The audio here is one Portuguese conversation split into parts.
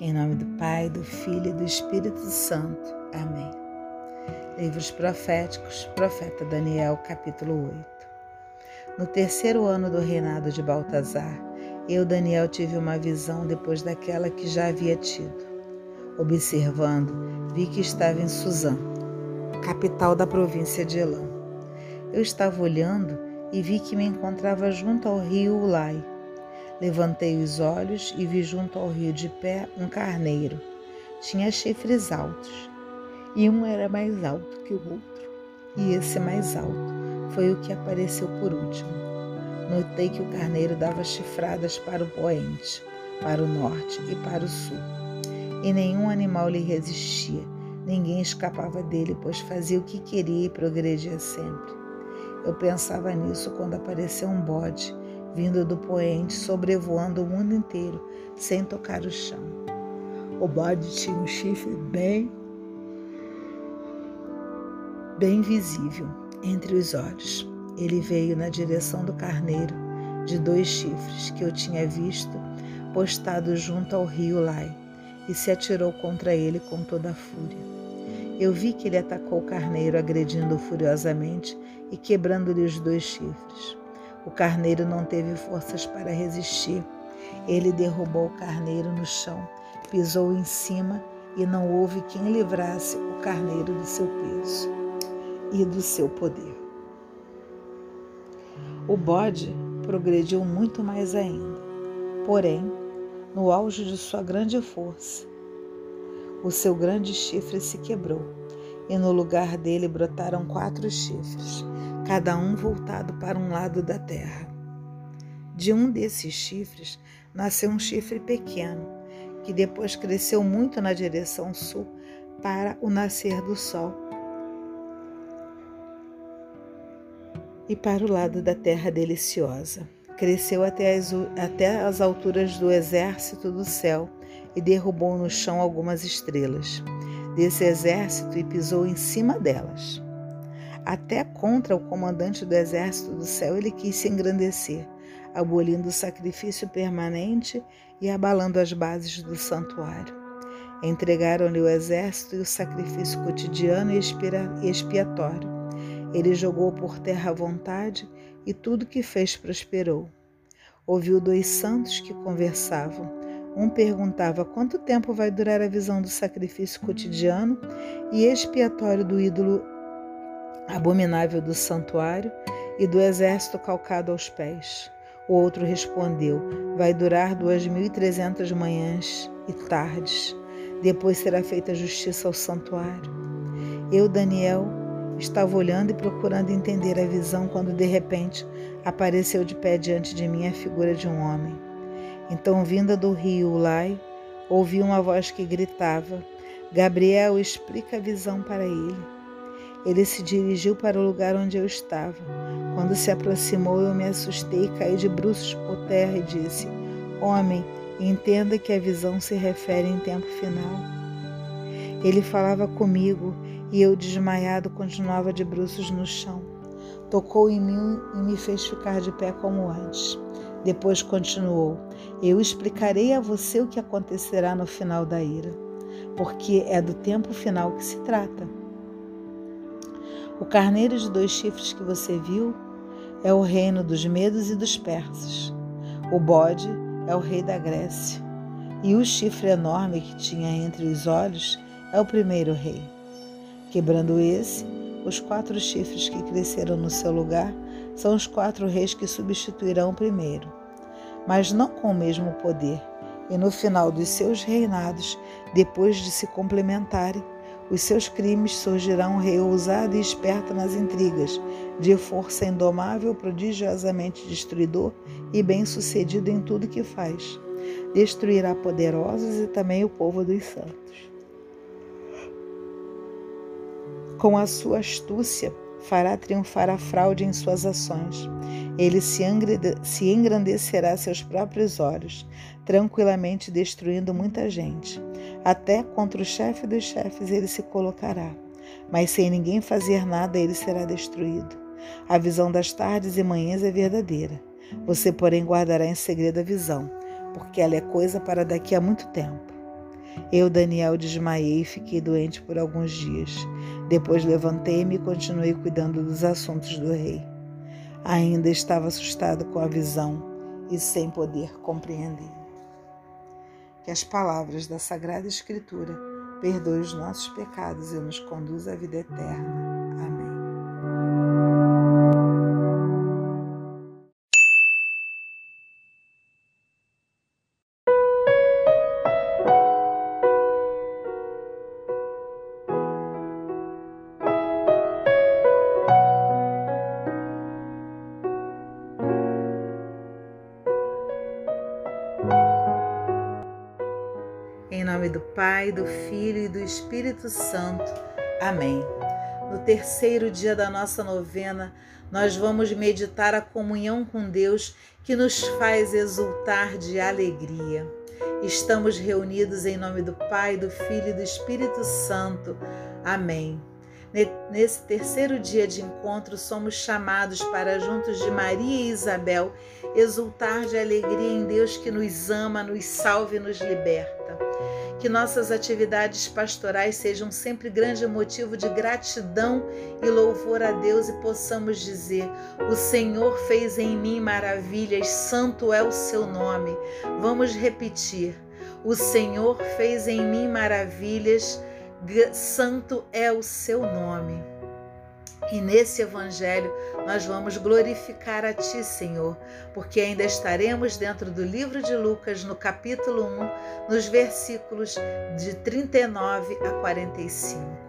Em nome do Pai, do Filho e do Espírito Santo. Amém. Livros proféticos, profeta Daniel, capítulo 8. No terceiro ano do reinado de Baltazar, eu, Daniel, tive uma visão depois daquela que já havia tido. Observando, vi que estava em Suzã, capital da província de Elã. Eu estava olhando e vi que me encontrava junto ao rio Ulai Levantei os olhos e vi junto ao rio de pé um carneiro. Tinha chifres altos, e um era mais alto que o outro, e esse mais alto foi o que apareceu por último. Notei que o carneiro dava chifradas para o poente, para o norte e para o sul. E nenhum animal lhe resistia, ninguém escapava dele, pois fazia o que queria e progredia sempre. Eu pensava nisso quando apareceu um bode vindo do poente, sobrevoando o mundo inteiro, sem tocar o chão. O bode tinha um chifre bem, bem visível entre os olhos. Ele veio na direção do carneiro de dois chifres que eu tinha visto postado junto ao rio Lai e se atirou contra ele com toda a fúria. Eu vi que ele atacou o carneiro, agredindo-o furiosamente e quebrando-lhe os dois chifres. O carneiro não teve forças para resistir. Ele derrubou o carneiro no chão, pisou em cima e não houve quem livrasse o carneiro do seu peso e do seu poder. O bode progrediu muito mais ainda. Porém, no auge de sua grande força, o seu grande chifre se quebrou e no lugar dele brotaram quatro chifres cada um voltado para um lado da terra. De um desses chifres nasceu um chifre pequeno, que depois cresceu muito na direção sul para o nascer do sol. E para o lado da terra deliciosa. Cresceu até as, até as alturas do exército do céu e derrubou no chão algumas estrelas desse exército e pisou em cima delas. Até contra o comandante do exército do céu ele quis se engrandecer, abolindo o sacrifício permanente e abalando as bases do santuário. Entregaram-lhe o exército e o sacrifício cotidiano e expiatório. Ele jogou por terra à vontade e tudo que fez prosperou. Ouviu dois santos que conversavam. Um perguntava quanto tempo vai durar a visão do sacrifício cotidiano e expiatório do ídolo abominável do santuário e do exército calcado aos pés. O outro respondeu: Vai durar duas mil e trezentas manhãs e tardes. Depois será feita justiça ao santuário. Eu, Daniel, estava olhando e procurando entender a visão quando de repente apareceu de pé diante de mim a figura de um homem. Então, vinda do rio Ulai, ouvi uma voz que gritava: Gabriel, explica a visão para ele. Ele se dirigiu para o lugar onde eu estava. Quando se aproximou, eu me assustei e caí de bruços por terra e disse: Homem, entenda que a visão se refere em tempo final. Ele falava comigo e eu, desmaiado, continuava de bruços no chão. Tocou em mim e me fez ficar de pé como antes. Depois continuou: Eu explicarei a você o que acontecerá no final da ira, porque é do tempo final que se trata. O carneiro de dois chifres que você viu é o reino dos medos e dos persas. O bode é o rei da Grécia. E o chifre enorme que tinha entre os olhos é o primeiro rei. Quebrando esse, os quatro chifres que cresceram no seu lugar são os quatro reis que substituirão o primeiro, mas não com o mesmo poder. E no final dos seus reinados, depois de se complementarem, os seus crimes surgirá um rei ousado e esperto nas intrigas, de força indomável, prodigiosamente destruidor e bem-sucedido em tudo que faz. Destruirá poderosos e também o povo dos santos. Com a sua astúcia, fará triunfar a fraude em suas ações. Ele se engrandecerá a seus próprios olhos, tranquilamente destruindo muita gente. Até contra o chefe dos chefes ele se colocará, mas sem ninguém fazer nada ele será destruído. A visão das tardes e manhãs é verdadeira. Você, porém, guardará em segredo a visão, porque ela é coisa para daqui a muito tempo. Eu, Daniel, desmaiei e fiquei doente por alguns dias. Depois levantei-me e continuei cuidando dos assuntos do rei. Ainda estava assustado com a visão e sem poder compreender. Que as palavras da Sagrada Escritura perdoem os nossos pecados e nos conduza à vida eterna. Pai, do Filho e do Espírito Santo. Amém. No terceiro dia da nossa novena, nós vamos meditar a comunhão com Deus que nos faz exultar de alegria. Estamos reunidos em nome do Pai, do Filho e do Espírito Santo. Amém. Nesse terceiro dia de encontro, somos chamados para, juntos de Maria e Isabel, exultar de alegria em Deus que nos ama, nos salva e nos liberta. Que nossas atividades pastorais sejam sempre grande motivo de gratidão e louvor a Deus e possamos dizer: O Senhor fez em mim maravilhas, santo é o seu nome. Vamos repetir: O Senhor fez em mim maravilhas, santo é o seu nome. E nesse evangelho nós vamos glorificar a Ti, Senhor, porque ainda estaremos dentro do livro de Lucas, no capítulo 1, nos versículos de 39 a 45.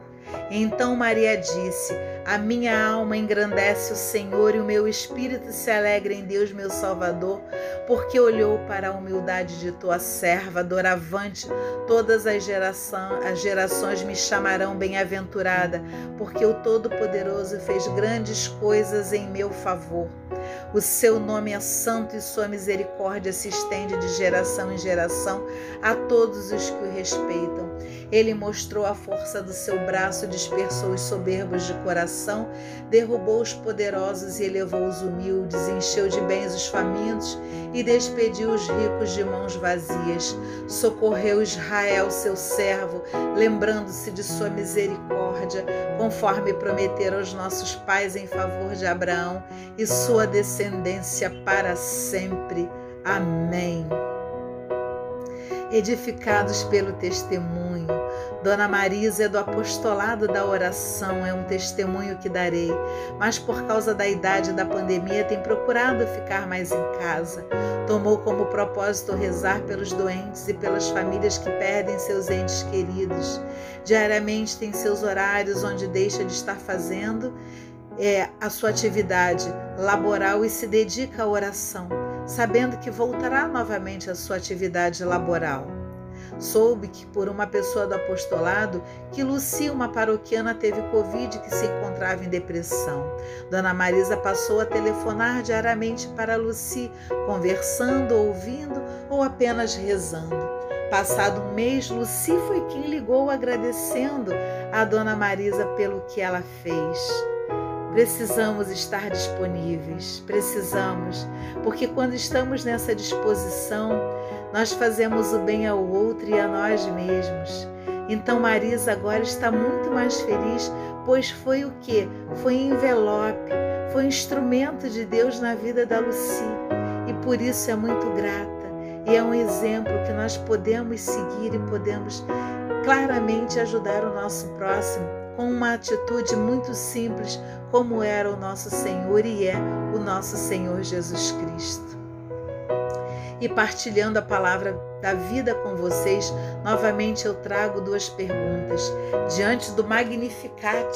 Então Maria disse: A minha alma engrandece o Senhor e o meu espírito se alegra em Deus, meu Salvador, porque olhou para a humildade de tua serva, doravante. Todas as, geração, as gerações me chamarão bem-aventurada, porque o Todo-Poderoso fez grandes coisas em meu favor. O seu nome é santo e sua misericórdia se estende de geração em geração a todos os que o respeitam. Ele mostrou a força do seu braço, dispersou os soberbos de coração, derrubou os poderosos e elevou os humildes, encheu de bens os famintos e despediu os ricos de mãos vazias. Socorreu Israel, seu servo, lembrando-se de sua misericórdia, conforme prometeram aos nossos pais em favor de Abraão e sua descendência para sempre. Amém. Edificados pelo testemunho, Dona Marisa é do apostolado da oração, é um testemunho que darei, mas por causa da idade da pandemia tem procurado ficar mais em casa. Tomou como propósito rezar pelos doentes e pelas famílias que perdem seus entes queridos. Diariamente tem seus horários onde deixa de estar fazendo é, a sua atividade laboral e se dedica à oração, sabendo que voltará novamente à sua atividade laboral. Soube que por uma pessoa do apostolado que Lucia, uma paroquiana, teve Covid que se encontrava em depressão. Dona Marisa passou a telefonar diariamente para Luci, conversando, ouvindo ou apenas rezando. Passado um mês, Luci foi quem ligou agradecendo a Dona Marisa pelo que ela fez. Precisamos estar disponíveis, precisamos, porque quando estamos nessa disposição, nós fazemos o bem ao outro e a nós mesmos. Então Marisa agora está muito mais feliz, pois foi o que? Foi envelope, foi instrumento de Deus na vida da Luci e por isso é muito grata. E é um exemplo que nós podemos seguir e podemos claramente ajudar o nosso próximo com uma atitude muito simples, como era o nosso Senhor e é o nosso Senhor Jesus Cristo. E partilhando a palavra da vida com vocês, novamente eu trago duas perguntas. Diante do Magnificat,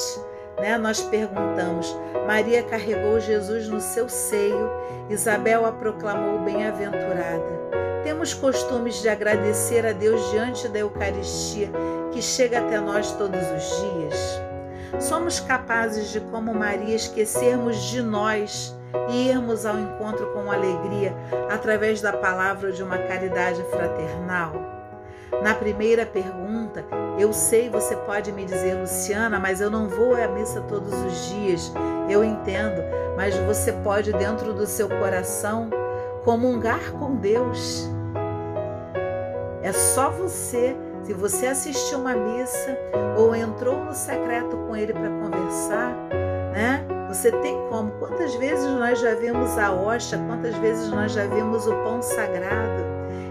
né, nós perguntamos: Maria carregou Jesus no seu seio, Isabel a proclamou bem-aventurada. Temos costumes de agradecer a Deus diante da Eucaristia que chega até nós todos os dias? Somos capazes de, como Maria, esquecermos de nós irmos ao encontro com alegria através da palavra de uma caridade fraternal? Na primeira pergunta, eu sei, você pode me dizer, Luciana, mas eu não vou à missa todos os dias. Eu entendo, mas você pode, dentro do seu coração, comungar com Deus. É só você Se você assistiu uma missa ou entrou no secreto com ele para conversar, né? Você tem como? Quantas vezes nós já vimos a hóstia? Quantas vezes nós já vimos o pão sagrado?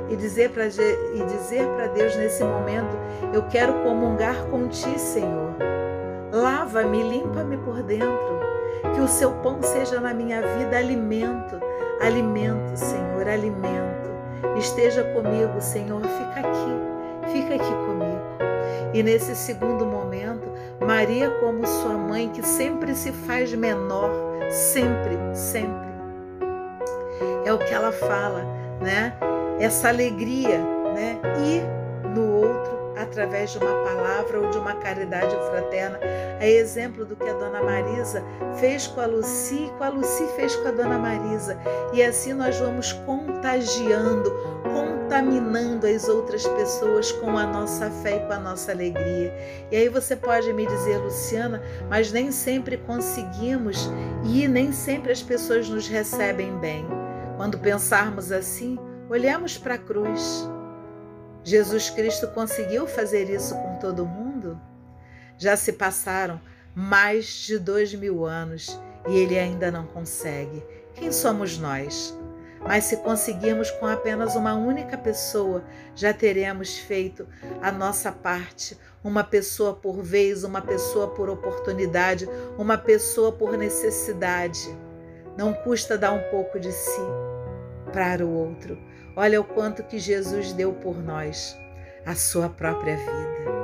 E dizer para e dizer para Deus nesse momento, eu quero comungar com ti, Senhor. Lava-me, limpa-me por dentro. Que o seu pão seja na minha vida alimento, alimento, Senhor, alimento. Esteja comigo, Senhor, fica aqui, fica aqui comigo. E nesse segundo momento, Maria, como sua mãe, que sempre se faz menor, sempre, sempre. É o que ela fala, né? Essa alegria, né? E no outro, através de uma palavra ou de uma caridade fraterna, é exemplo do que a dona Marisa fez com a Luci, com a Luci fez com a dona Marisa. E assim nós vamos contagiando, contaminando as outras pessoas com a nossa fé e com a nossa alegria. E aí você pode me dizer, Luciana, mas nem sempre conseguimos e nem sempre as pessoas nos recebem bem. Quando pensarmos assim, olhamos para a cruz. Jesus Cristo conseguiu fazer isso com todo mundo? Já se passaram mais de dois mil anos e ele ainda não consegue. Quem somos nós? Mas se conseguirmos com apenas uma única pessoa, já teremos feito a nossa parte. Uma pessoa por vez, uma pessoa por oportunidade, uma pessoa por necessidade. Não custa dar um pouco de si para o outro. Olha o quanto que Jesus deu por nós, a sua própria vida.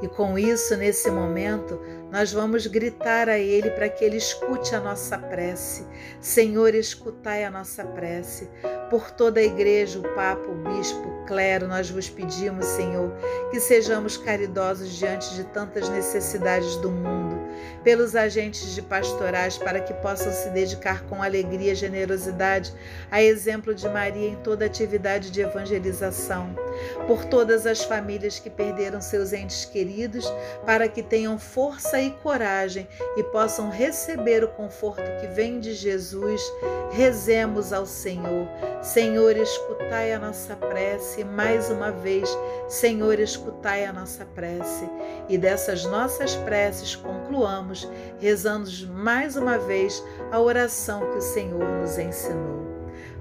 E com isso, nesse momento, nós vamos gritar a Ele para que Ele escute a nossa prece. Senhor, escutai a nossa prece. Por toda a igreja, o Papa, o Bispo, o clero, nós vos pedimos, Senhor, que sejamos caridosos diante de tantas necessidades do mundo pelos agentes de pastorais para que possam se dedicar com alegria e generosidade, a exemplo de Maria em toda atividade de evangelização, por todas as famílias que perderam seus entes queridos, para que tenham força e coragem e possam receber o conforto que vem de Jesus, rezemos ao Senhor. Senhor, escutai a nossa prece mais uma vez. Senhor, escutai a nossa prece. E dessas nossas preces concluamos rezando mais uma vez a oração que o Senhor nos ensinou.